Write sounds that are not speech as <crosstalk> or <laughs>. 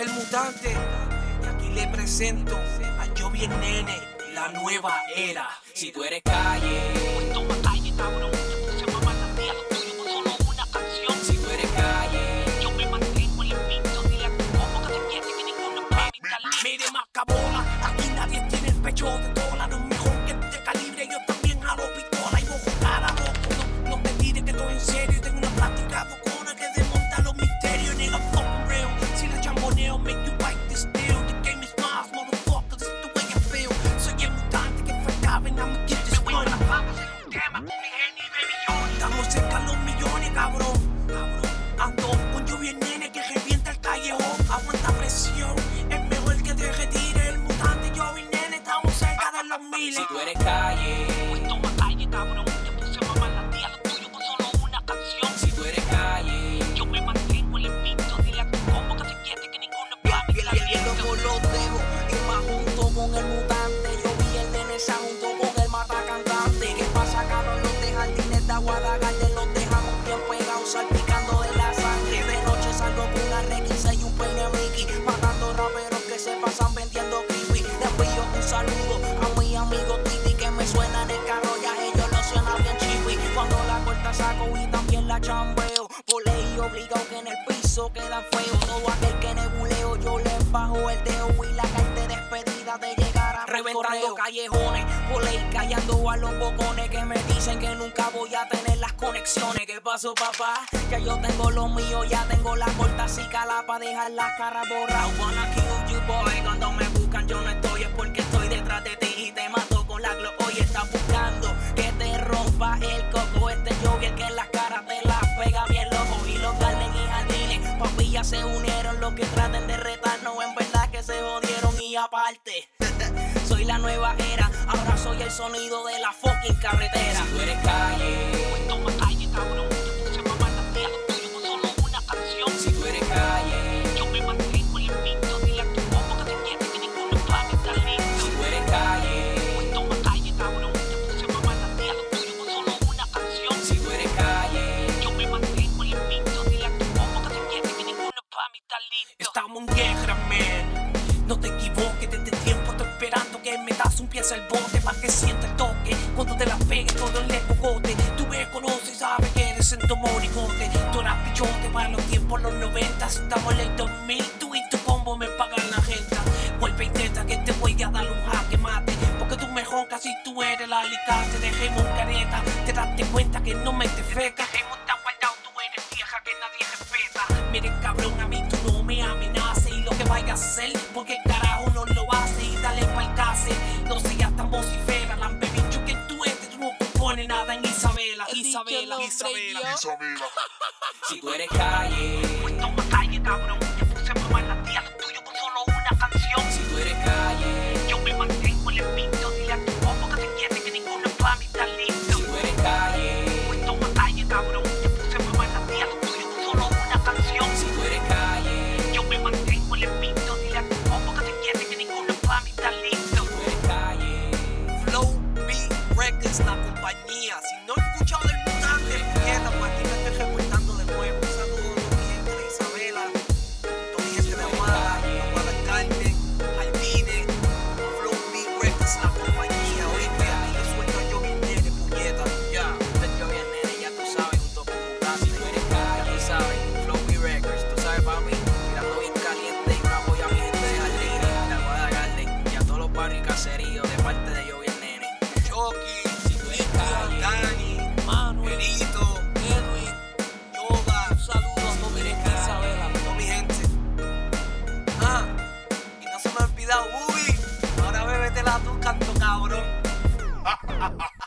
el mutante. Y aquí le presento a Jovi el nene, la nueva era. Si tú eres calle, toma calle, cabrón. Miles. Si tú eres calle. Saco y también la chambeo. Por ley obligado que en el piso quedan feos. Todo aquel que nebuleo, yo les bajo el dedo y la carta de despedida de llegar a Reventando callejones, por ley callando a los bocones que me dicen que nunca voy a tener las conexiones. ¿Qué pasó, papá? Ya yo tengo lo mío, ya tengo la corta cala para dejar las caras borradas. I wanna kill you, boy. Cuando me buscan, yo no estoy, es porque estoy detrás de ti Se unieron. Los que traten de retarnos, en verdad que se jodieron. Y aparte, <laughs> soy la nueva era. Ahora soy el sonido de la fucking carretera. Todo el cocote. Tú me conoces, sabes que eres en tu monicote. Tú eras pichote para los tiempos, los 90. Estamos en el 2000, tú y tu combo me pagan la gente. Vuelve intenta que te voy a dar un jaque mate. Porque tú mejor casi tú eres el alicate. Dejemos careta, te daste cuenta que no me te feca. Hemos tan guardado, tú eres vieja que nadie respeta. Mire cabrón, a mí tú no me amenaces y lo que vaya a hacer, Isabela, Isabela, Isabela. Si tú eres calle, Pues toma calle, cabrón. Yo puse mamá la tía, lo tuyo con solo una canción. si tú eres calle, Yo me mantengo limpito, dile a tu combo que te quiere que ninguno para talento. si tú eres calle, Pues toma calle, cabrón. Yo puse lo tuyo con solo una canción. si tú eres calle, Yo me mantengo limpito, dile a tu combo que te quiere que ninguno para mi talento. si tú eres calle. Flow B Records, la tu canto cabrón. <laughs>